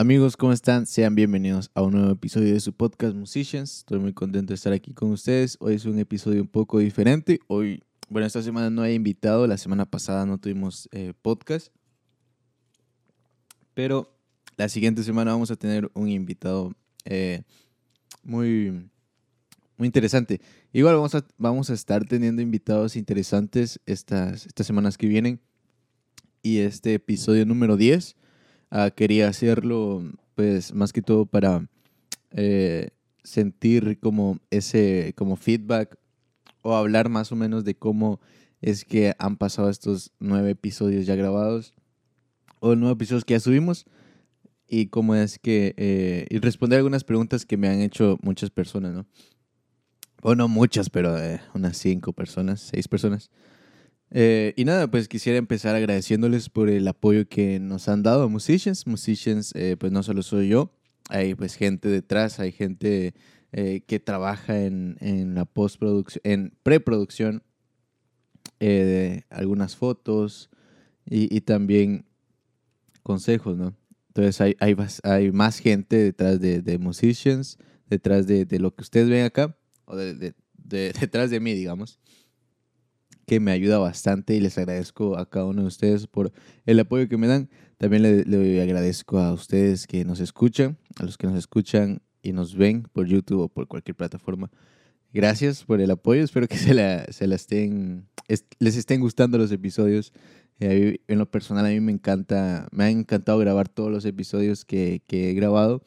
Amigos, ¿cómo están? Sean bienvenidos a un nuevo episodio de su podcast Musicians. Estoy muy contento de estar aquí con ustedes. Hoy es un episodio un poco diferente. Hoy, bueno, esta semana no he invitado. La semana pasada no tuvimos eh, podcast. Pero la siguiente semana vamos a tener un invitado eh, muy, muy interesante. Igual vamos a, vamos a estar teniendo invitados interesantes estas, estas semanas que vienen. Y este episodio número 10 Ah, quería hacerlo, pues, más que todo para eh, sentir como ese, como feedback o hablar más o menos de cómo es que han pasado estos nueve episodios ya grabados o nueve episodios que ya subimos y cómo es que, eh, y responder algunas preguntas que me han hecho muchas personas, ¿no? O no muchas, pero eh, unas cinco personas, seis personas. Eh, y nada, pues quisiera empezar agradeciéndoles por el apoyo que nos han dado a Musicians. Musicians, eh, pues no solo soy yo, hay pues gente detrás, hay gente eh, que trabaja en, en la postproducción, en preproducción de algunas fotos y, y, también consejos, ¿no? Entonces hay, hay, hay más gente detrás de, de Musicians, detrás de, de, lo que ustedes ven acá, o de, detrás de mí, digamos que me ayuda bastante y les agradezco a cada uno de ustedes por el apoyo que me dan. También le, agradezco a ustedes que nos escuchan, a los que nos escuchan y nos ven por YouTube o por cualquier plataforma. Gracias por el apoyo, espero que se, la, se la estén, les estén gustando los episodios. Eh, en lo personal a mí me encanta, me ha encantado grabar todos los episodios que, que he grabado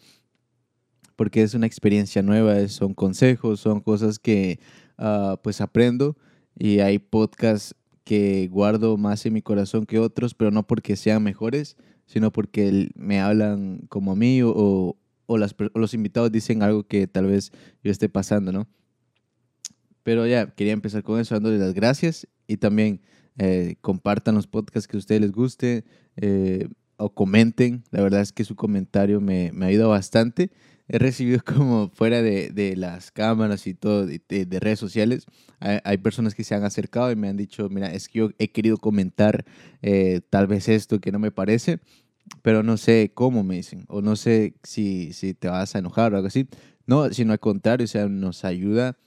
porque es una experiencia nueva, son consejos, son cosas que uh, pues aprendo y hay podcasts que guardo más en mi corazón que otros, pero no porque sean mejores, sino porque me hablan como a mí o, o, las, los invitados dicen algo que tal vez yo esté pasando, ¿no? Pero ya, quería empezar con eso, dándoles las gracias y también eh, compartan los podcasts que a ustedes les guste eh, o comenten. La verdad es que su comentario me, me ayuda bastante he recibido como fuera de, de las cámaras y todo, de, de, redes sociales, hay, hay, personas que se han acercado y me han dicho, mira, es que yo he querido comentar eh, tal vez esto que no me parece, pero no sé cómo me dicen, o no sé si, si te vas a enojar o algo así. No, sino al contrario, o sea, nos ayuda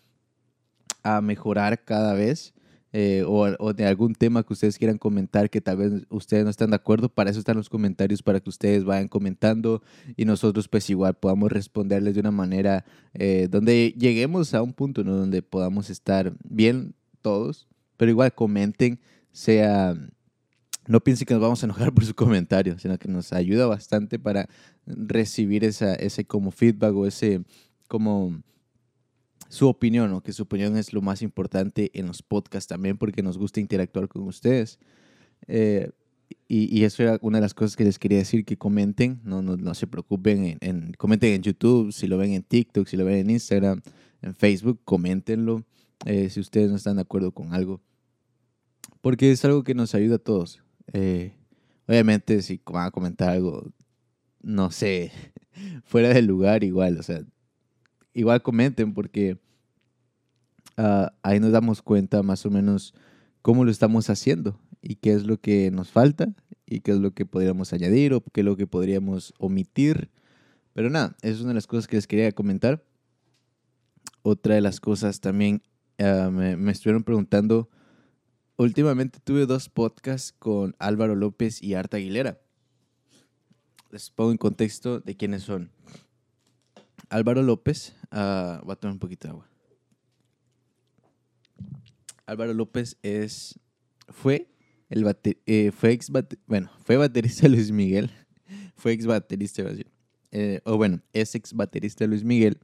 a mejorar cada vez eh, o, de algún tema que ustedes quieran comentar que tal vez ustedes no están de acuerdo, para eso están los comentarios, para que ustedes vayan comentando y nosotros pues igual podamos responderles de una manera eh, donde lleguemos a un punto ¿no? donde podamos estar bien todos, pero igual comenten, sea... No piensen que nos vamos a enojar por su comentario, sino que nos ayuda bastante para recibir esa, ese como feedback o ese como su opinión, o que su opinión es lo más importante en los podcasts también, porque nos gusta interactuar con ustedes. Eh, y, y, eso era una de las cosas que les quería decir, que comenten, no, no, no se preocupen, en, comenten en YouTube, si lo ven en TikTok, si lo ven en Instagram, en Facebook, coméntenlo eh, si ustedes no están de acuerdo con algo. Porque es algo que nos ayuda a todos. Eh, obviamente, si van a comentar algo, no sé, fuera del lugar, igual, o sea, igual comenten porque uh, ahí nos damos cuenta más o menos cómo lo estamos haciendo y qué es lo que nos falta y qué es lo que podríamos añadir o qué es lo que podríamos omitir. Pero nada, es una de las cosas que les quería comentar. Otra de las cosas también uh, me, me estuvieron preguntando. Últimamente tuve dos podcasts con Álvaro López y Arta Aguilera. Les pongo en contexto de quiénes son. Álvaro López, uh, voy a tomar un poquito de agua. Álvaro López es, fue, el eh, fue ex bueno, fue baterista Luis Miguel, fue ex baterista, eh, o bueno, es ex baterista Luis Miguel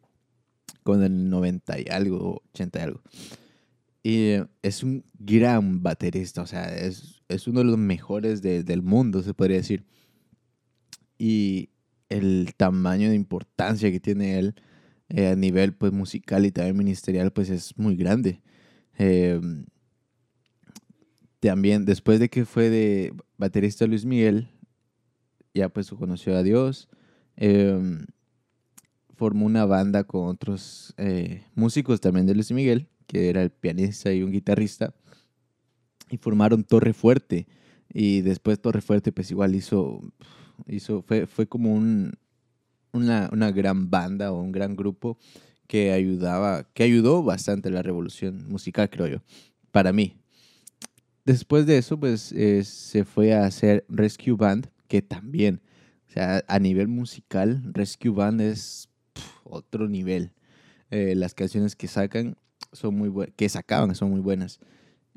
con el 90 y algo, 80 y algo. Y eh, es un gran baterista, o sea, es, es uno de los mejores de, del mundo, se podría decir. Y el tamaño de importancia que tiene él eh, a nivel pues, musical y también ministerial pues es muy grande. Eh, también después de que fue de baterista Luis Miguel, ya pues conoció a Dios, eh, formó una banda con otros músicos también de Luis Miguel, que era el pianista y un guitarrista, y formaron Torre Fuerte. Y después Torre Fuerte pues igual hizo hizo, fue, fue como un, una, una gran banda o un gran grupo que ayudaba, que ayudó bastante la revolución musical, creo yo, para mí. Después de eso, pues eh, se fue a hacer Rescue Band, que también, o sea, a nivel musical, Rescue Band es otro nivel. Eh, las canciones que sacan son muy que sacaban son muy buenas.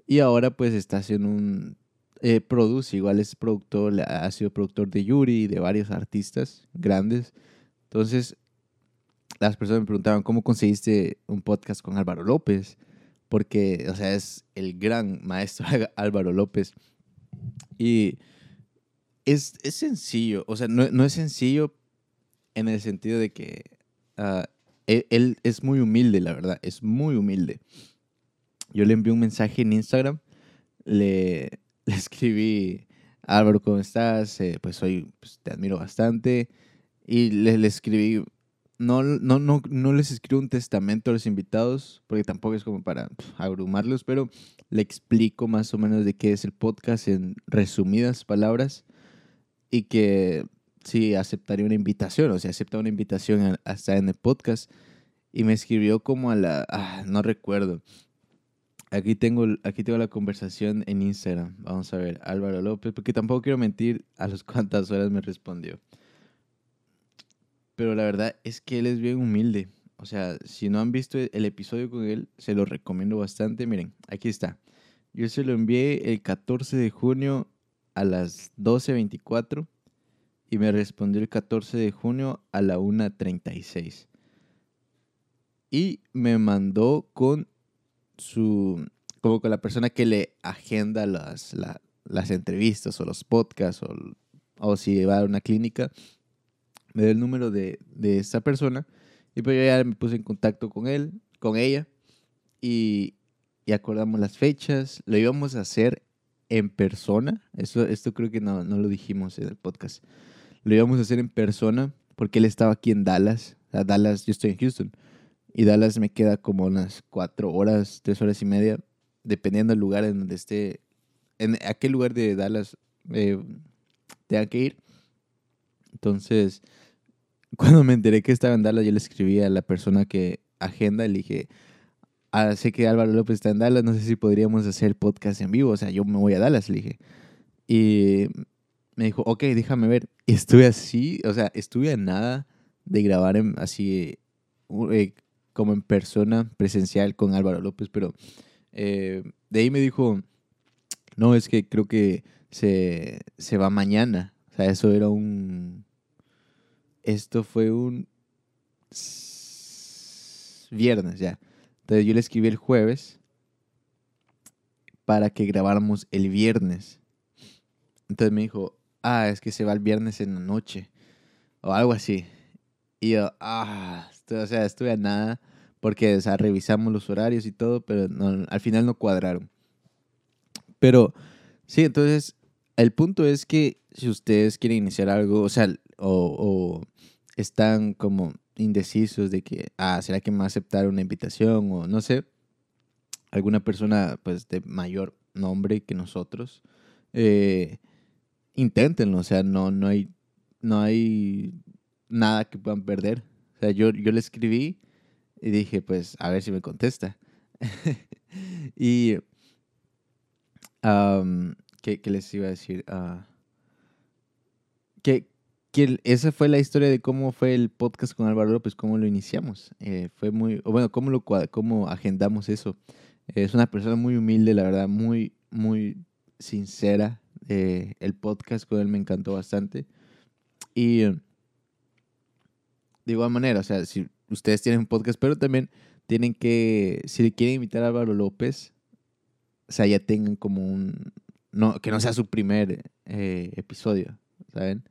Y ahora pues está haciendo un, eh, produce, igual es productor, ha sido productor de Yuri de varios artistas grandes. Entonces, las personas me preguntaban, ¿cómo conseguiste un podcast con Álvaro López? Porque, o sea, es el gran maestro Álvaro López. Y es, es sencillo, o sea, no, no, es sencillo en el sentido de que él, él, es muy humilde, la verdad, es muy humilde. Yo le envié un mensaje en Instagram, le, le escribí, Álvaro, ¿cómo estás? Eh, pues hoy pues, te admiro bastante. Y le, le escribí, no, no, no, no les escribo un testamento a los invitados, porque tampoco es como para abrumarlos, pero le explico más o menos de qué es el podcast en resumidas palabras y que sí aceptaría una invitación, o sea, acepta una invitación hasta en el podcast. Y me escribió como a la, ah, no recuerdo, Aquí tengo, aquí tengo la conversación en Instagram. Vamos a ver, Álvaro López, porque tampoco quiero mentir a las cuantas horas me respondió. Pero la verdad es que él es bien humilde. O sea, si no han visto el episodio con él, se lo recomiendo bastante. Miren, aquí está. Yo se lo envié el 14 de junio a las 12.24 y me respondió el 14 de junio a la 1.36. Y me mandó con su, como con la persona que le agenda las, las entrevistas o los podcasts o, o, si va a una clínica, me dio el número de, de esa persona y pues yo ya me puse en contacto con él, con ella y, y acordamos las fechas, lo íbamos a hacer en persona, eso, esto creo que no, no lo dijimos en el podcast, lo íbamos a hacer en persona porque él estaba aquí en Dallas, o Dallas, yo estoy en Houston, y Dallas me queda como unas cuatro horas, tres horas y media, dependiendo del lugar en donde esté, en a qué lugar de Dallas eh, tenga que ir. Entonces, cuando me enteré que estaba en Dallas, yo le escribí a la persona que agenda, le dije, ah, sé que Álvaro López está en Dallas, no sé si podríamos hacer podcast en vivo, o sea, yo me voy a Dallas, le dije. Y me dijo, ok, déjame ver. Y estuve así, o sea, estuve a nada de grabar en, así eh, como en persona, presencial con Álvaro López, pero eh, de ahí me dijo, no, es que creo que se, se va mañana. O sea, eso era un... Esto fue un viernes ya. Entonces yo le escribí el jueves para que grabáramos el viernes. Entonces me dijo, ah, es que se va el viernes en la noche. O algo así. Y yo, ah, o sea, estuve a nada porque, revisamos los horarios y todo, pero al final no cuadraron. Pero, sí, entonces, el punto es que si ustedes quieren iniciar algo, o sea, o, están como indecisos de que, ah, ¿será que me va a aceptar una invitación? O no sé, alguna persona, pues, de mayor nombre que nosotros, eh, inténtenlo, o sea, no, no hay, no hay nada que puedan perder. O sea, yo, yo le escribí y dije, pues, a ver si me contesta. y, ¿qué, les iba a decir? Ah, que, que esa fue la historia de cómo fue el podcast con Álvaro López, cómo lo iniciamos. Eh, fue muy, bueno, cómo, lo, cómo agendamos eso. es una persona muy humilde, la verdad, muy, muy sincera. Eh, el podcast con él me encantó bastante. Y de igual manera, o sea, si ustedes tienen un podcast, pero también tienen que, si le quieren invitar a Álvaro López, o sea, ya tengan como un, no, que no sea su primer eh, episodio, ¿saben?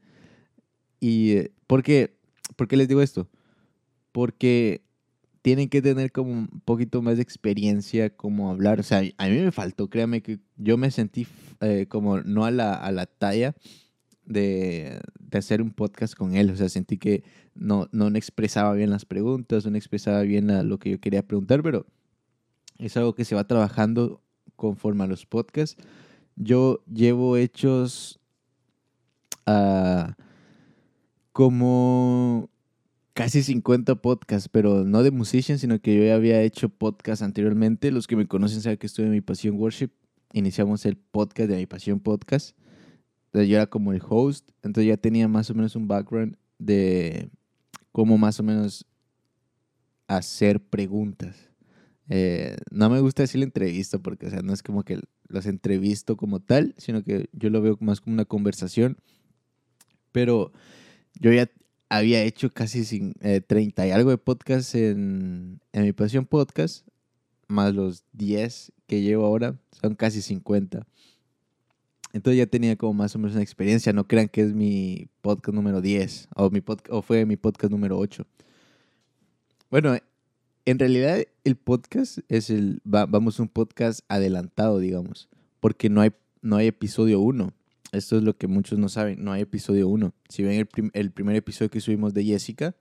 Y, eh, ¿por qué? ¿por qué les digo esto? Porque tienen que tener como un poquito más de experiencia como hablar. O sea, a mí me faltó, créame que yo me sentí eh, como no a la, a la talla de, de, hacer un podcast con él. O sea, sentí que no, no expresaba bien las preguntas, no expresaba bien lo que yo quería preguntar, pero es algo que se va trabajando conforme a los podcasts. Yo llevo hechos uh, como casi 50 podcasts, pero no de musician, sino que yo ya había hecho podcasts anteriormente. Los que me conocen saben que estuve en Mi Pasión Worship. Iniciamos el podcast de Mi Pasión Podcast. Entonces yo era como el host, entonces ya tenía más o menos un background de cómo más o menos hacer preguntas. Eh, no me gusta decir la entrevista porque, o sea, no es como que los entrevisto como tal, sino que yo lo veo más como una conversación. Pero yo ya había hecho casi sin, 30 eh, y algo de podcasts en, en mi pasión podcast, más los 10 que llevo ahora, son casi 50. Entonces ya tenía como más o menos una experiencia. No crean que es mi podcast número 10 o, mi o fue mi podcast número 8. Bueno, en realidad el podcast es el, vamos, un podcast adelantado, digamos, porque no hay, no hay episodio 1. Esto es lo que muchos no saben, no hay episodio 1. Si ven el, el primer episodio que subimos de Jessica,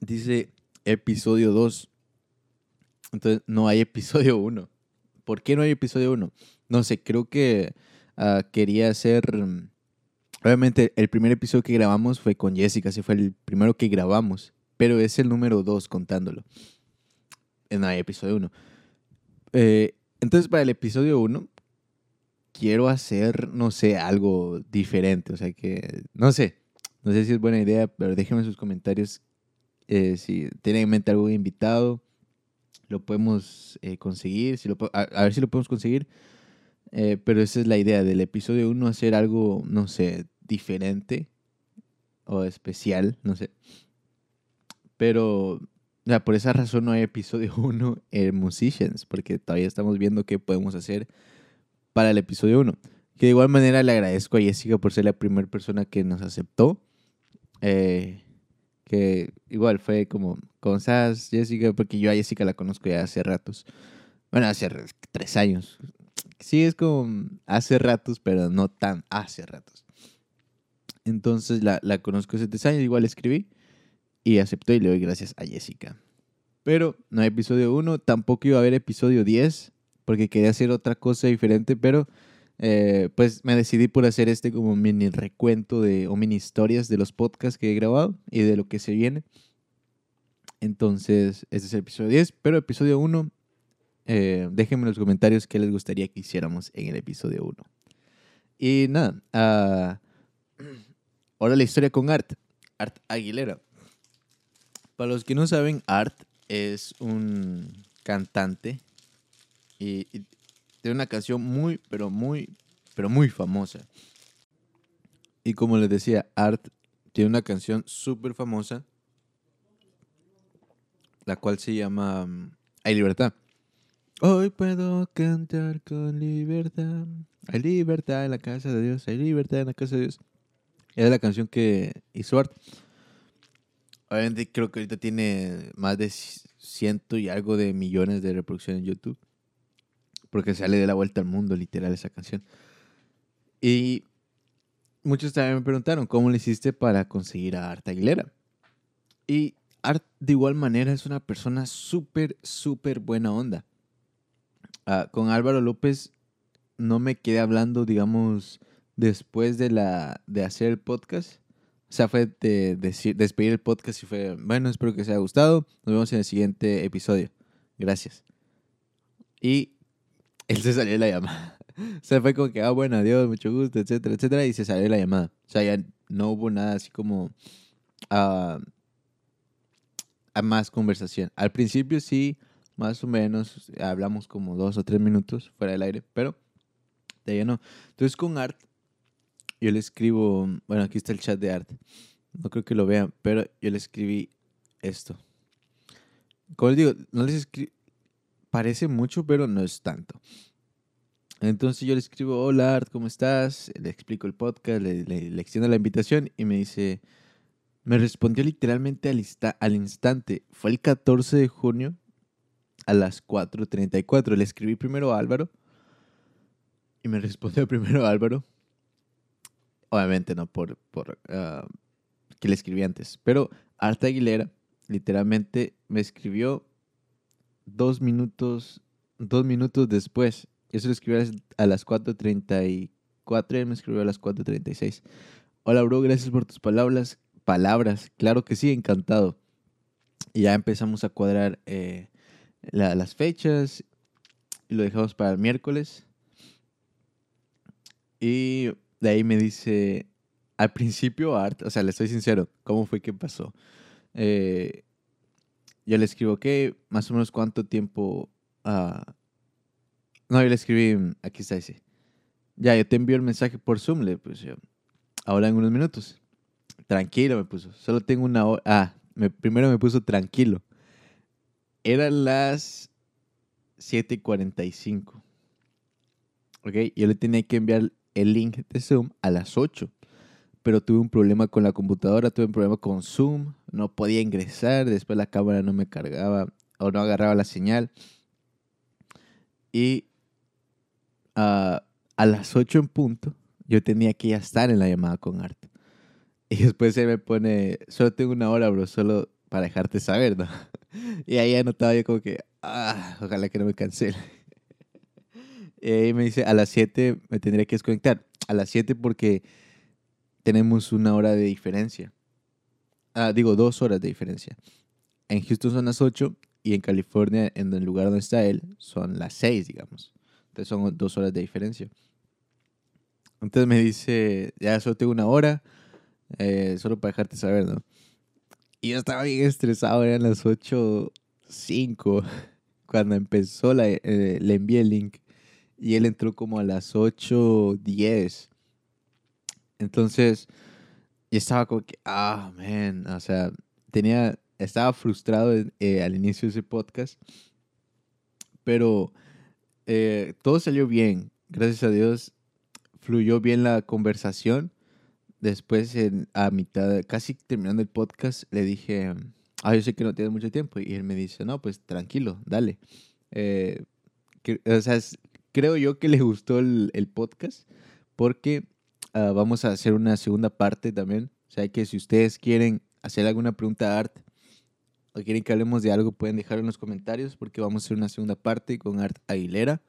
dice episodio 2. Entonces no hay episodio 1. ¿Por qué no hay episodio 1? No sé, creo que ah, quería hacer... Obviamente el primer episodio que grabamos fue con Jessica, ese fue el primero que grabamos pero es el número 2 contándolo. En el episodio 1. Eh, entonces, para el episodio 1, quiero hacer, no sé, algo diferente. O sea que, no sé, no sé si es buena idea, pero déjenme en sus comentarios eh, si tienen en mente algún invitado. Lo podemos eh, conseguir, si lo, a, ver si lo podemos conseguir. Pero esa es la idea del episodio 1, hacer algo, no sé, diferente o especial, no sé. Pero por esa razón no hay episodio 1 en Musicians, porque todavía estamos viendo qué podemos hacer para el episodio 1. Que de igual manera le agradezco a Jessica por ser la primera persona que nos aceptó. Eh, que igual fue como, ¿cómo estás, Jessica? Porque yo a Jessica la conozco ya hace ratos. Bueno, hace tres años. Sí, es como hace ratos, pero no tan hace ratos. Entonces la, la conozco hace tres años, igual escribí y aceptó y le doy gracias a Jessica. Pero no hay episodio 1, tampoco iba a haber episodio 10 porque quería hacer otra cosa diferente, pero eh, pues me decidí por hacer este como mini recuento de, o mini historias de los podcasts que he grabado y de lo que se viene. Entonces, este es el episodio 10, pero episodio 1, eh, déjenme en los comentarios qué les gustaría que hiciéramos en el episodio 1. Y nada, uh, ahora la historia con Art, Art Aguilera. Para los que no saben, Art es un cantante y, tiene una canción muy, pero muy, pero muy famosa. Y como les decía, Art tiene una canción súper famosa, la cual se llama mm, Hay libertad. Hoy puedo cantar con libertad. Hay libertad en la casa de Dios. Hay libertad en la casa de Dios. Es la canción que hizo Art. Obviamente creo que ahorita tiene más de ciento y algo de millones de reproducciones en YouTube. Porque sale de la vuelta al mundo, literal, esa canción. Y muchos también me preguntaron, ¿cómo le hiciste para conseguir a Art Aguilera? Y Art, de igual manera, es una persona súper, súper buena onda. Ah, con Álvaro López no me quedé hablando, digamos, después de, la, de hacer el podcast o sea, fue de, despedir el podcast y fue, bueno, espero que os haya gustado. Nos vemos en el siguiente episodio. Gracias. Y él se salió de la llamada. O sea, fue como que, ah, bueno, adiós, mucho gusto, etcétera, etcétera. Y se salió de la llamada. O sea, ya no hubo nada así como a más conversación. Al principio sí, más o menos, hablamos como dos o tres minutos fuera del aire, pero de ahí no. Entonces con Art yo le escribo, bueno, aquí está el chat de arte. No creo que lo vean, pero yo le escribí esto. Como les digo, no les escribí, parece mucho, pero no es tanto. Entonces yo le escribo, hola Art, ¿cómo estás? Le explico el podcast, le, le, extiendo la invitación y me dice, me respondió literalmente al, al instante. Fue el 14 de junio a las 4.34. Le escribí primero a Álvaro y me respondió primero a Álvaro Obviamente no por, por ah, que le escribí antes. Pero Arta Aguilera literalmente me escribió dos minutos, dos minutos después. Eso lo escribió a las 4.34 y él me escribió a las 4.36. Hola, bro, gracias por tus palabras. palabras. Claro que sí, encantado. Y ya empezamos a cuadrar eh, las fechas y lo dejamos para el miércoles. Y de ahí me dice, al principio, Art, o sea, le estoy sincero, ¿cómo fue que pasó? Eh, yo le escribo, ¿qué? Más o menos cuánto tiempo... ah, no, yo le escribí, aquí está ese. Ya, yo te envío el mensaje por Zoom, le puse. Ahora en unos minutos. Tranquilo, me puso. Solo tengo una hora. Ah, me- primero me puso tranquilo. Eran las 7:45. Ok, yo le tenía que enviar el link de Zoom a las 8. Pero tuve un problema con la computadora, tuve un problema con Zoom. No podía ingresar. Después la cámara no me cargaba o no agarraba la señal. Y ah, a las 8 en punto, yo tenía que ya estar en la llamada con Art. Y después se me pone, solo tengo una hora, bro, solo para dejarte saber, ¿no? Y ahí anotaba yo como que, ah, ojalá que no me cancele. Y ahí me dice, a las 7 me tendría que desconectar. A las 7 porque tenemos una hora de diferencia. Ah, digo, dos horas de diferencia. En Houston son las 8 y en California, en el lugar donde está él, son las 6, digamos. Entonces son dos horas de diferencia. Entonces me dice, ya solo tengo una hora, eh, solo para dejarte saber, ¿no? Y yo estaba bien estresado, eran las 8.05 cuando empezó, la, eh, le envié el link y él entró como a las 8.10. Entonces, yo estaba como que, ah, man, o sea, tenía, estaba frustrado eh, al inicio de ese podcast, pero eh, todo salió bien, gracias a Dios, fluyó bien la conversación. Después, a mitad, casi terminando el podcast, le dije, ah, yo sé que no tienes mucho tiempo. Y él me dice, no, pues tranquilo, dale. Eh, o sea, creo yo que le gustó el, el podcast porque ah, vamos a hacer una segunda parte también. O sea, que si ustedes quieren hacer alguna pregunta a Art o quieren que hablemos de algo, pueden dejarlo en los comentarios porque vamos a hacer una segunda parte con Art Aguilera.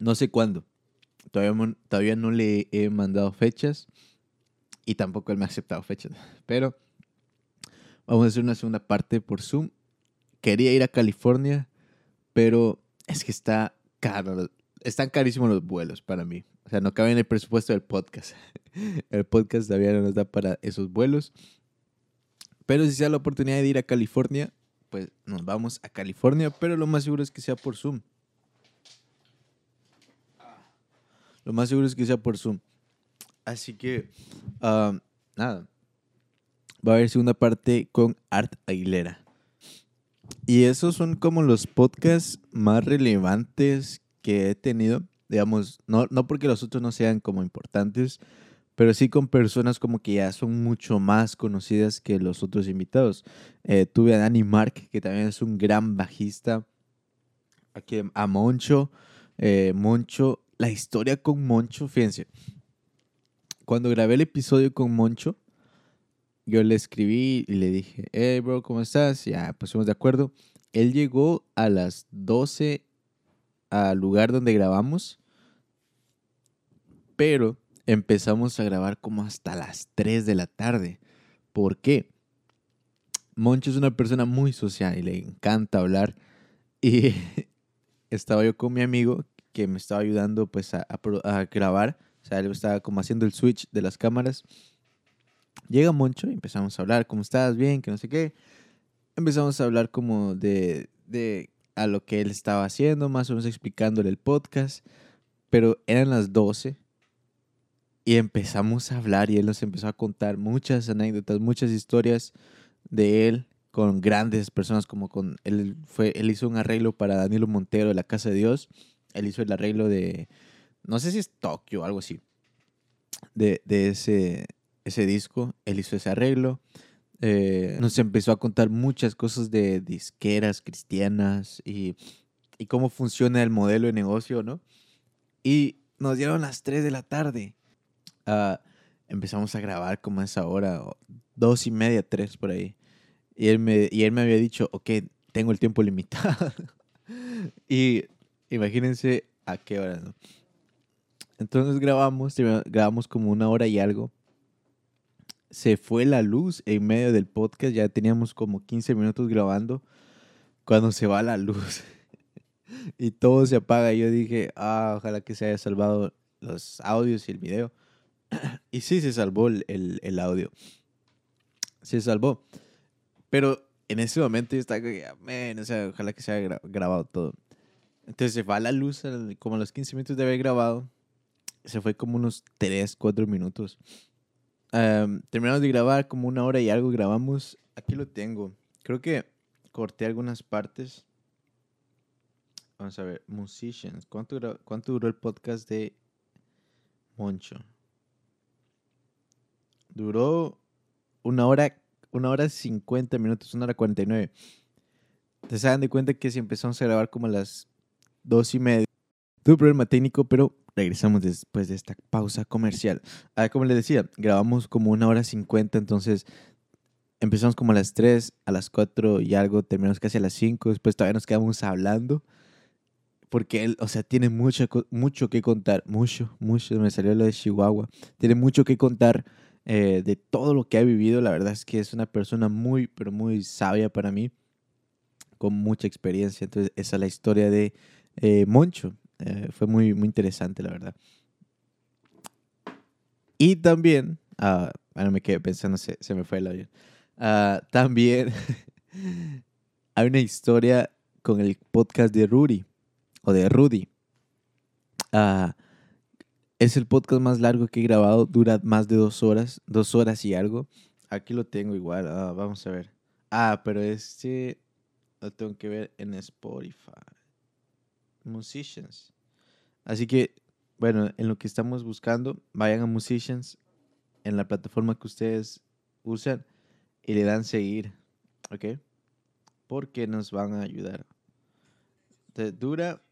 No sé cuándo. Todavía, todavía no le he mandado fechas y tampoco él me ha aceptado fechas. Pero vamos a hacer una segunda parte por Zoom. Quería ir a California, pero es que está caro. Están carísimos los vuelos para mí. O sea, no cabe en el presupuesto del podcast. El podcast todavía no nos da para esos vuelos. Pero si se da la oportunidad de ir a California, pues nos vamos a California. Pero lo más seguro es que sea por Zoom. Lo más seguro es que sea por Zoom. Así que, ah, nada. Va a haber segunda parte con Art Aguilera. Y esos son como los podcasts más relevantes que he tenido. Digamos, no, no porque los otros no sean como importantes, pero sí con personas como que ya son mucho más conocidas que los otros invitados. Eh, tuve a Danny Mark, que también es un gran bajista. Aquí a Moncho. Eh, Moncho, la historia con Moncho, fíjense. Cuando grabé el episodio con Moncho, yo le escribí y le dije, hey bro, ¿cómo estás? Ya, pusimos de acuerdo. Él llegó a las 12 al lugar donde grabamos, pero empezamos a grabar como hasta las 3 de la tarde. ¿Por qué? Moncho es una persona muy social y le encanta hablar. Y estaba yo con mi amigo que me estaba ayudando pues a, grabar. O sea, él estaba como haciendo el switch de las cámaras. Llega Moncho y empezamos a hablar, ¿cómo estás? Bien, que no sé qué. Empezamos a hablar como de, de a lo que él estaba haciendo, más o menos explicándole el podcast. Pero eran las 12 y empezamos a hablar y él nos empezó a contar muchas anécdotas, muchas historias de él con grandes personas como con él fue él hizo un arreglo para Danilo Montero de la Casa de Dios. Él hizo el arreglo de no sé si es Tokio o algo así. De, de ese ese disco, él hizo ese arreglo. Eh, nos empezó a contar muchas cosas de disqueras cristianas y, y cómo funciona el modelo de negocio, ¿no? Y nos dieron las 3 de la tarde. Ah, empezamos a grabar como a esa hora, dos y media, tres por ahí. Y él me, y él me había dicho, ok, tengo el tiempo limitado. y imagínense a qué hora, ¿no? Entonces grabamos, grabamos como una hora y algo. se fue la luz en medio del podcast. Ya teníamos como 15 minutos grabando cuando se va la luz y todo se apaga. Yo dije, ah, ojalá que se haya salvado los audios y el video. y sí, se salvó el, audio. Se salvó. Pero en ese momento yo estaba como, o sea, ojalá que se haya grabado todo. Entonces se va la luz como a los 15 minutos de haber grabado. Se fue como unos 3, 4 minutos. terminamos de grabar como una hora y algo grabamos. Aquí lo tengo. Creo que corté algunas partes. Vamos a ver, Musicians. ¿Cuánto cuánto duró el podcast de Moncho? Duró una hora, una hora 50 minutos, una hora 49. Te se dan de cuenta que si empezamos a grabar como a las dos y media. Tuve problema técnico, pero regresamos después de esta pausa comercial. Ah, como les decía, grabamos como una hora 50, entonces empezamos como a las 3, a las 4 y algo, terminamos casi a las 5, después todavía nos quedamos hablando, porque él, o sea, tiene mucho, mucho que contar, mucho, mucho, me salió lo de Chihuahua, tiene mucho que contar eh, de todo lo que ha vivido, la verdad es que es una persona muy, pero muy sabia para mí, con mucha experiencia, entonces esa es la historia de eh, Moncho, eh, fue muy, muy interesante, la verdad. Y también, ah, me quedé pensando, se, se me fue el avión. Ah, también hay una historia con el podcast de Rudy o de Rudy. Ah, es el podcast más largo que he grabado, dura más de dos horas, dos horas y algo. Aquí lo tengo igual, ah, vamos a ver. Ah, pero este lo tengo que ver en Spotify. Musicians. Así que, bueno, en lo que estamos buscando, vayan a Musicians en la plataforma que ustedes usan y le dan seguir, ¿ok? Porque nos van a ayudar. dura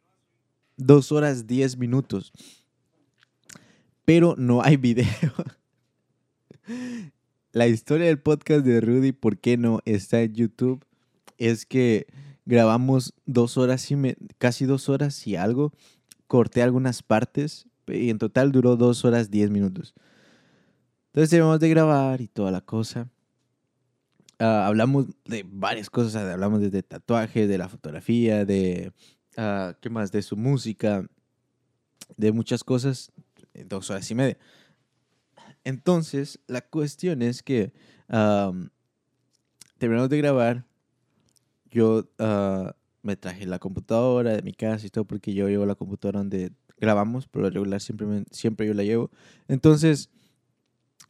dos horas diez minutos, pero no hay video. La historia del podcast de Rudy, ¿por qué no está en YouTube? Es que grabamos dos horas y casi dos horas y algo. Corté algunas partes y en total duró dos horas diez minutos. Entonces debemos de grabar y toda la cosa. Ah, hablamos de varias cosas, hablamos de, tatuaje, de la fotografía, de, uh, ¿qué más? De su música, de muchas cosas, dos horas y media. Entonces, la cuestión es que terminamos de grabar, yo ah, me traje la computadora de mi casa y todo, porque yo llevo la computadora donde grabamos, pero regular siempre, siempre yo la llevo. Entonces,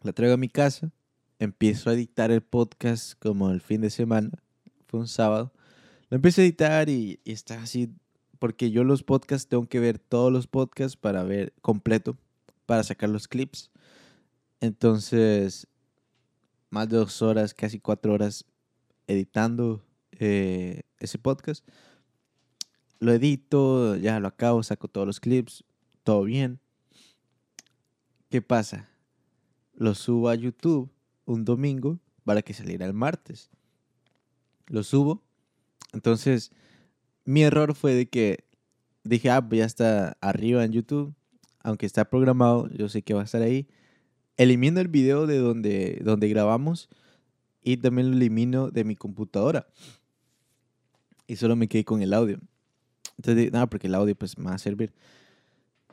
la traigo a mi casa empiezo a editar el podcast como el fin de semana, fue un sábado. Lo empiezo a editar y, está así, porque yo los podcasts tengo que ver todos los podcasts para ver completo, para sacar los clips. Entonces, más de dos horas, casi cuatro horas editando eh, ese podcast. Lo edito, ya lo acabo, saco todos los clips, todo bien. ¿Qué pasa? Lo subo a YouTube un domingo para que saliera el martes. Lo subo. Entonces, mi error fue de que dije, ah, pues ya está arriba en YouTube. Aunque está programado, yo sé que va a estar ahí. Elimino el video de donde, donde grabamos y también lo elimino de mi computadora. Y solo me quedé con el audio. Entonces, nada, porque el audio pues me va a servir.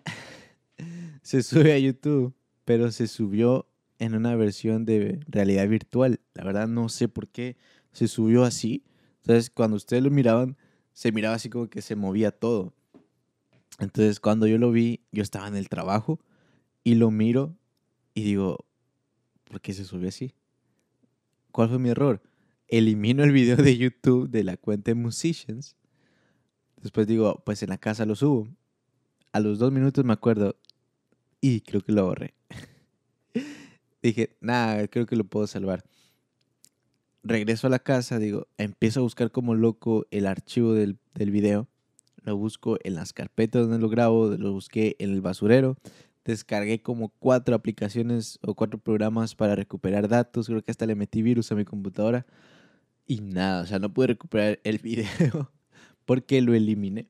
se sube a YouTube, pero se subió en una versión de realidad virtual. La verdad no sé por qué se subió así. Entonces cuando ustedes lo miraban, se miraba así como que se movía todo. Entonces cuando yo lo vi, yo estaba en el trabajo y lo miro y digo, ¿por qué se subió así? ¿Cuál fue mi error? Elimino el video de YouTube de la cuenta de Musicians. Después digo, pues en la casa lo subo. A los dos minutos me acuerdo y creo que lo borré. Dije, nada, creo que lo puedo salvar. Regreso a la casa, digo, empiezo a buscar como loco el archivo del, del video. Lo busco en las carpetas donde lo grabo, lo busqué en el basurero. Descargué como cuatro aplicaciones o cuatro programas para recuperar datos. Creo que hasta le metí virus a mi computadora. Y nada, o sea, no pude recuperar el video porque lo eliminé.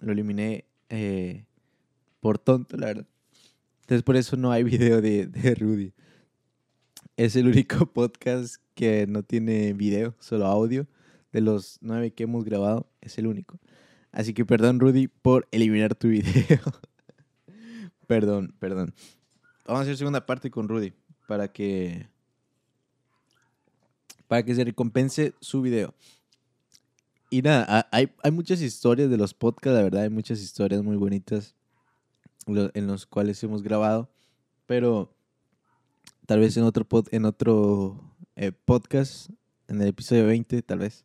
Lo eliminé eh, por tonto, la verdad. Entonces por eso no hay video de, de Rudy. Es el único podcast que no tiene video, solo audio. De los nueve que hemos grabado, es el único. Así que perdón, Rudy, por eliminar tu video. perdón, perdón. Vamos a hacer segunda parte con Rudy para que para que se recompense su video. Y nada, hay, hay muchas historias de los podcasts, la verdad, hay muchas historias muy bonitas en los cuales hemos grabado, pero tal vez en otro, pod, en otro eh, podcast, en el episodio 20, tal vez,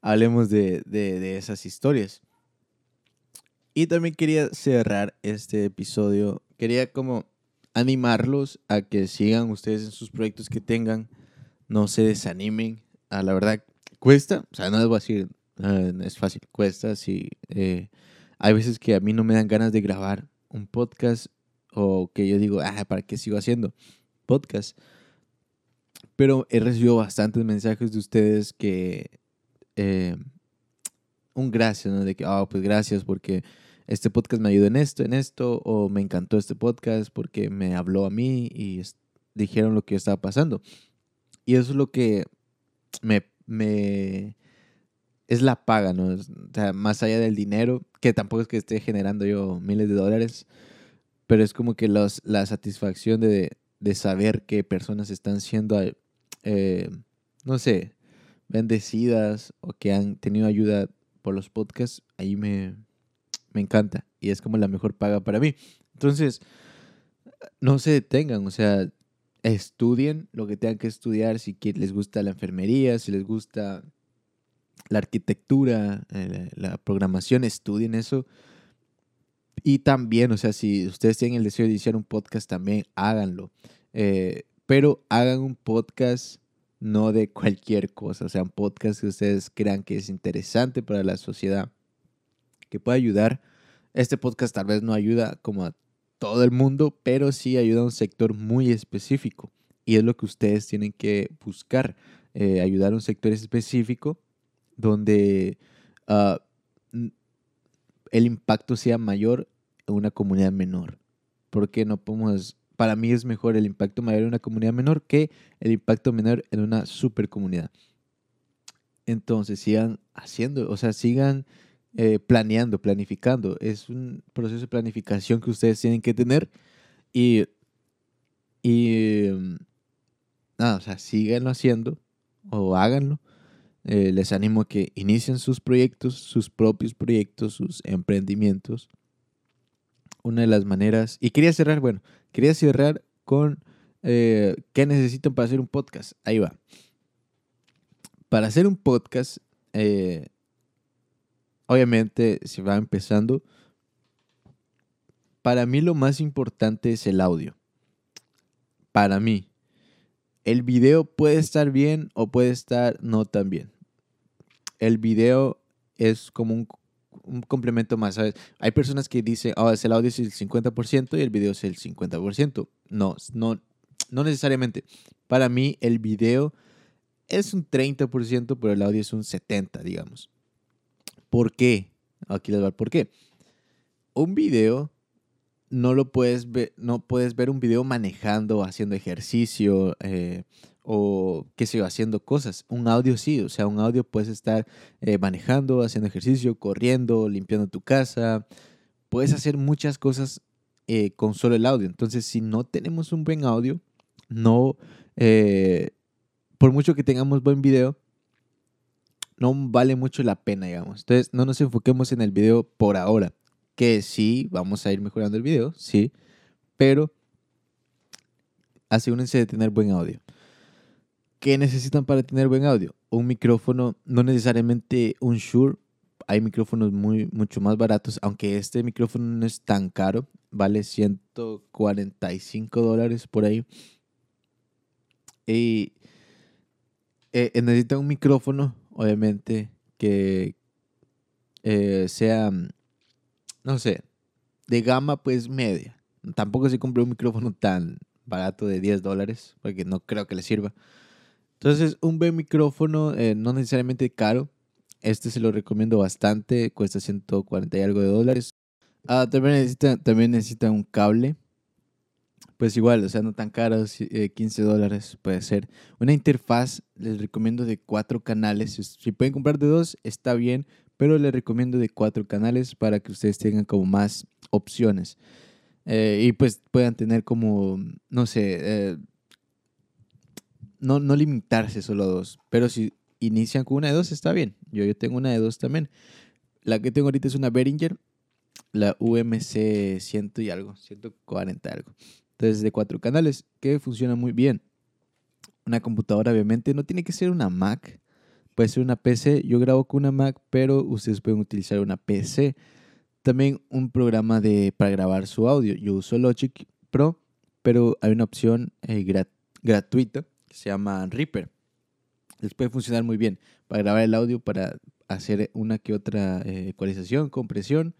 hablemos de, de, de esas historias. Y también quería cerrar este episodio, quería como animarlos a que sigan ustedes en sus proyectos que tengan, no se desanimen, a la verdad cuesta, o sea, no a decir, ah, es fácil, cuesta, sí, eh, hay veces que a mí no me dan ganas de grabar un podcast o que yo digo, ah, ¿para qué sigo haciendo podcast? Pero he recibido bastantes mensajes de ustedes que, eh, un gracias. De que, oh, pues gracias porque este podcast me ayudó en esto, en esto, o me encantó este podcast porque me habló a mí y dijeron lo que estaba pasando. Y eso es lo que me, me es la paga, ¿no? O sea, más allá del dinero, que tampoco es que esté generando yo miles de dólares, pero es como que los, la satisfacción de, de saber que personas están siendo, eh, no sé, bendecidas o que han tenido ayuda por los podcasts, ahí me, me encanta y es como la mejor paga para mí. Entonces, no se detengan, o sea, estudien lo que tengan que estudiar, si les gusta la enfermería, si les gusta la arquitectura, eh, la programación, estudien eso. Y también, o sea, si ustedes tienen el deseo de iniciar un podcast, también háganlo. Eh, pero hagan un podcast no de cualquier cosa, o sea, un podcast que ustedes crean que es interesante para la sociedad, que pueda ayudar. Este podcast tal vez no ayuda como a todo el mundo, pero sí ayuda a un sector muy específico. Y es lo que ustedes tienen que buscar, eh, ayudar a un sector específico donde ah, el impacto sea mayor en una comunidad menor. Porque no podemos, para mí es mejor el impacto mayor en una comunidad menor que el impacto menor en una super comunidad. Entonces sigan haciendo, o sea, sigan eh, planeando, planificando. Es un proceso de planificación que ustedes tienen que tener y, y nada, o sea, síganlo haciendo o háganlo eh, les animo a que inicien sus proyectos, sus propios proyectos, sus emprendimientos. Una de las maneras, y quería cerrar, bueno, quería cerrar con eh, qué necesitan para hacer un podcast. Ahí va. Para hacer un podcast, obviamente se va empezando. Para mí lo más importante es el audio. Para mí, el video puede estar bien o puede estar no tan bien. El video es como un, complemento más. Hay personas que dicen, oh, el audio es el 50% y el video es el 50%. No, no, no necesariamente. Para mí el video es un 30%, pero el audio es un 70%, digamos. ¿Por qué? Aquí les va por qué. Un video no lo puedes ver, no puedes ver un video manejando, haciendo ejercicio eh, o qué sé yo, haciendo cosas. Un audio sí, o sea, un audio puedes estar eh, manejando, haciendo ejercicio, corriendo, limpiando tu casa. Puedes hacer muchas cosas eh, con solo el audio. Entonces, si no tenemos un buen audio, no, por mucho que tengamos buen video, no vale mucho la pena, digamos. Entonces, no nos enfoquemos en el video por ahora que sí, vamos a ir mejorando el video, sí, pero asegúrense de tener buen audio. ¿Qué necesitan para tener buen audio? Un micrófono, no necesariamente un Shure, hay micrófonos muy, mucho más baratos, aunque este micrófono no es tan caro, vale 145 dólares por ahí. Y eh, necesita un micrófono, obviamente, que eh, sea no sé, de gama pues media. Tampoco se compré un micrófono tan barato de 10 dólares, porque no creo que le sirva. Entonces, un buen micrófono, eh, no necesariamente caro. Este se lo recomiendo bastante, cuesta 140 y algo de dólares. Ah, también, necesita, también necesita un cable. Pues igual, o sea, no tan caros, 15 dólares puede ser. Una interfaz les recomiendo de cuatro canales. Si pueden comprar de dos, está bien, pero les recomiendo de cuatro canales para que ustedes tengan como más opciones. Eh, y pues puedan tener como, no sé, eh, no, no limitarse solo a dos. Pero si inician con una de dos, está bien. Yo, yo tengo una de dos también. La que tengo ahorita es una Behringer, la UMC 100 y algo, 140 algo. Entonces, de cuatro canales, que funciona muy bien. Una computadora, obviamente, no tiene que ser una Mac, puede ser una PC. Yo grabo con una Mac, pero ustedes pueden utilizar una PC. También un programa de, para grabar su audio. Yo uso Logic Pro, pero hay una opción eh, gratuita que se llama Reaper. Les puede funcionar muy bien para grabar el audio, para hacer una que otra eh, ecualización, compresión,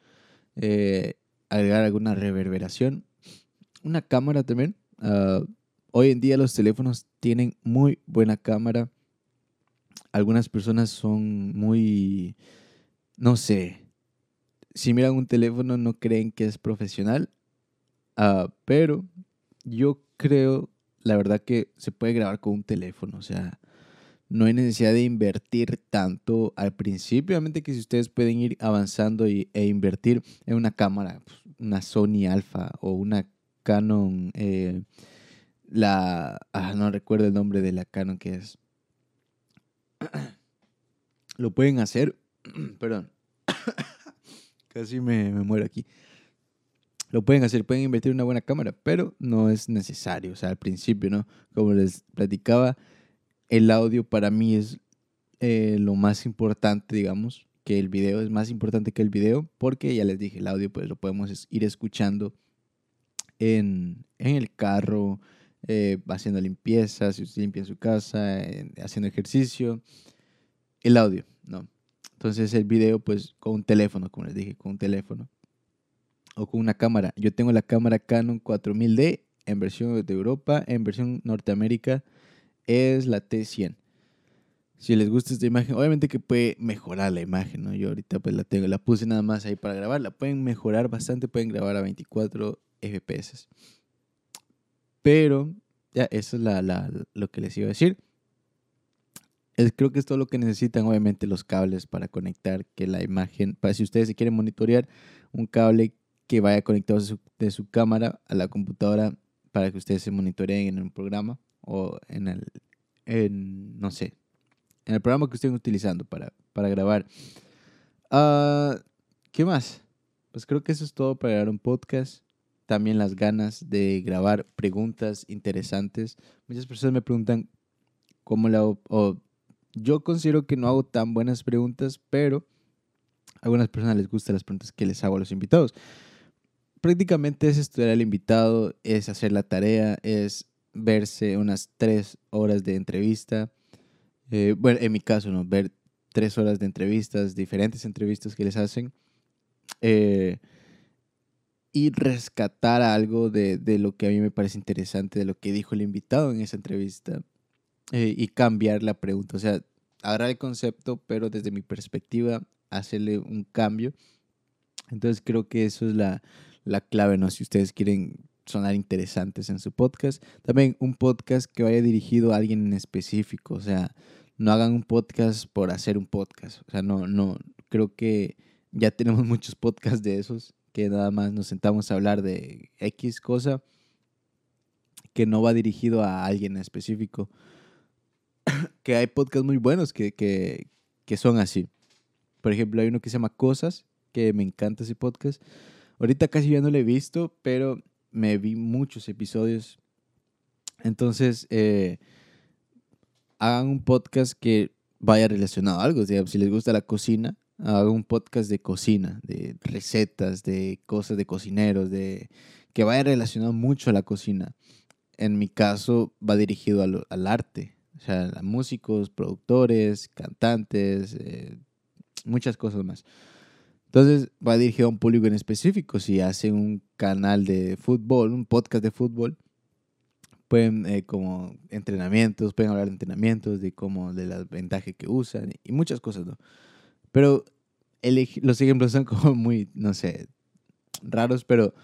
eh, agregar alguna reverberación. Una cámara también. Ah, hoy en día los teléfonos tienen muy buena cámara. Algunas personas son muy, no sé, si miran un teléfono no creen que es profesional, uh, pero yo creo, la verdad que se puede grabar con un teléfono, o sea, no hay necesidad de invertir tanto al principio, obviamente que si ustedes pueden ir avanzando y, e invertir en una cámara, pues, una Sony Alpha o una Canon, eh, la, ah, no recuerdo el nombre de la Canon que es, lo pueden hacer, perdón. Casi me, muero aquí. Lo pueden hacer, pueden invertir una buena cámara, pero no es necesario. O sea, al principio, ¿no? Como les platicaba, el audio para mí es eh, lo más importante, digamos, que el video es más importante que el video, porque ya les dije, el audio pues lo podemos ir escuchando en, el carro, eh, haciendo limpieza, si usted limpia en su casa, haciendo ejercicio. El audio, ¿no? Entonces el video, pues con un teléfono, como les dije, con un teléfono. O con una cámara. Yo tengo la cámara Canon 4000D en versión de Europa, en versión Norteamérica es la T100. Si les gusta esta imagen, obviamente que puede mejorar la imagen, ¿no? Yo ahorita pues la tengo, la puse nada más ahí para grabar, la pueden mejorar bastante, pueden grabar a 24 FPS. Pero ya, eso es la, lo que les iba a decir creo que es todo lo que necesitan, obviamente, los cables para conectar, que la imagen, para si ustedes se quieren monitorear, un cable que vaya conectado de su, cámara a la computadora para que ustedes se monitoreen en un programa o en el, en, no sé, en el programa que estén utilizando para, para grabar. Uh, ¿Qué más? Pues creo que eso es todo para grabar un podcast. También las ganas de grabar preguntas interesantes. Muchas personas me preguntan cómo la o yo considero que no hago tan buenas preguntas, pero a algunas personas les gustan las preguntas que les hago a los invitados. Prácticamente es estudiar al invitado, es hacer la tarea, es verse unas tres horas de entrevista. Eh, bueno, en mi caso, ¿no? Ver tres horas de entrevistas, diferentes entrevistas que les hacen. Eh, y rescatar algo de, de, lo que a mí me parece interesante, de lo que dijo el invitado en esa entrevista. Eh, y cambiar la pregunta. O sea, agarrar el concepto, pero desde mi perspectiva, hacerle un cambio. Entonces creo que eso es la, la clave, ¿no? Si ustedes quieren sonar interesantes en su podcast. También un podcast que vaya dirigido a alguien en específico. O sea, no hagan un podcast por hacer un podcast. O sea, no, no, creo que ya tenemos muchos podcasts de esos que nada más nos sentamos a hablar de X cosa que no va dirigido a alguien en específico. que hay podcasts muy buenos que, que, que son así. Por ejemplo, hay uno que se llama Cosas, que me encanta ese podcast. Ahorita casi ya no lo he visto, pero me vi muchos episodios. Entonces, eh, hagan un podcast que vaya relacionado a algo. si les gusta la cocina, hagan un podcast de cocina, de recetas, de cosas de cocineros, de que vaya relacionado mucho a la cocina. En mi caso, va dirigido al, al arte, o sea, músicos, productores, cantantes, eh, muchas cosas más. Entonces va dirigido a un público en específico. Si hacen un canal de fútbol, un podcast de fútbol, pueden eh, como entrenamientos, pueden hablar de entrenamientos, de cómo, de las ventajas que usan y muchas cosas, ¿no? Pero los ejemplos son como muy, no sé, raros, pero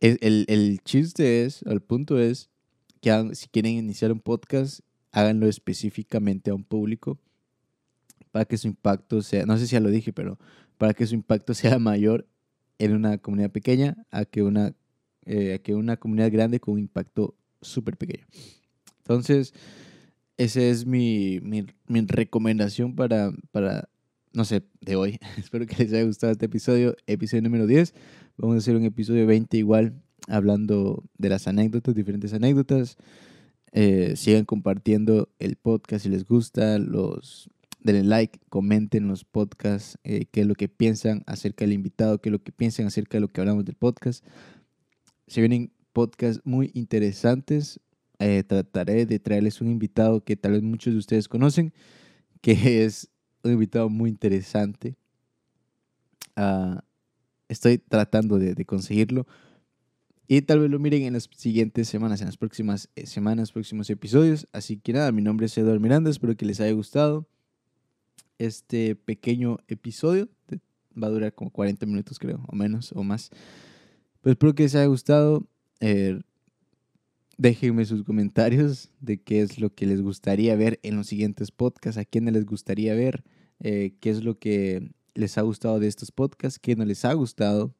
el, el chiste es, el punto es que si quieren iniciar un podcast, háganlo específicamente a un público para que su impacto sea, no sé si ya lo dije, pero para que su impacto sea mayor en una comunidad pequeña a que una, eh, que una comunidad grande con un impacto súper pequeño. Entonces, esa es mi, mi, mi recomendación para, para, no sé, de hoy. Espero que les haya gustado este episodio, episodio número 10. Vamos a hacer un episodio 20 igual, hablando de las anécdotas, diferentes anécdotas. Eh, sigan compartiendo el podcast si les gusta, los denle like, comenten los podcasts, eh, qué es lo que piensan acerca del invitado, qué es lo que piensan acerca de lo que hablamos del podcast. Se vienen podcasts muy interesantes. Eh, trataré de traerles un invitado que tal vez muchos de ustedes conocen, que es un invitado muy interesante. Uh, estoy tratando de, conseguirlo. Y tal vez lo miren en las siguientes semanas, en las próximas eh, semanas, próximos episodios. Así que nada, mi nombre es Eduardo Miranda, espero que les haya gustado este pequeño episodio. Va a durar como 40 minutos creo, o menos, o más. Pues espero que les haya gustado. Eh, déjenme sus comentarios de qué es lo que les gustaría ver en los siguientes podcasts, a quiénes les gustaría ver, eh, qué es lo que les ha gustado de estos podcasts, qué no les ha gustado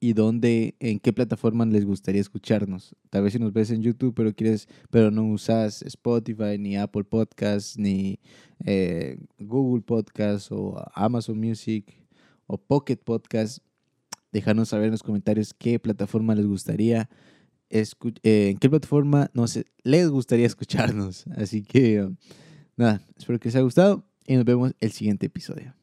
y dónde, en qué plataforma les gustaría escucharnos. Tal vez si nos ves en YouTube, pero quieres, pero no usas Spotify, ni Apple Podcasts, ni eh, Google Podcasts o Amazon Music o Pocket Podcasts, déjanos saber en los comentarios qué plataforma les gustaría eh, en qué plataforma no sé, les gustaría escucharnos. Así que nada, espero que les haya gustado y nos vemos el siguiente episodio.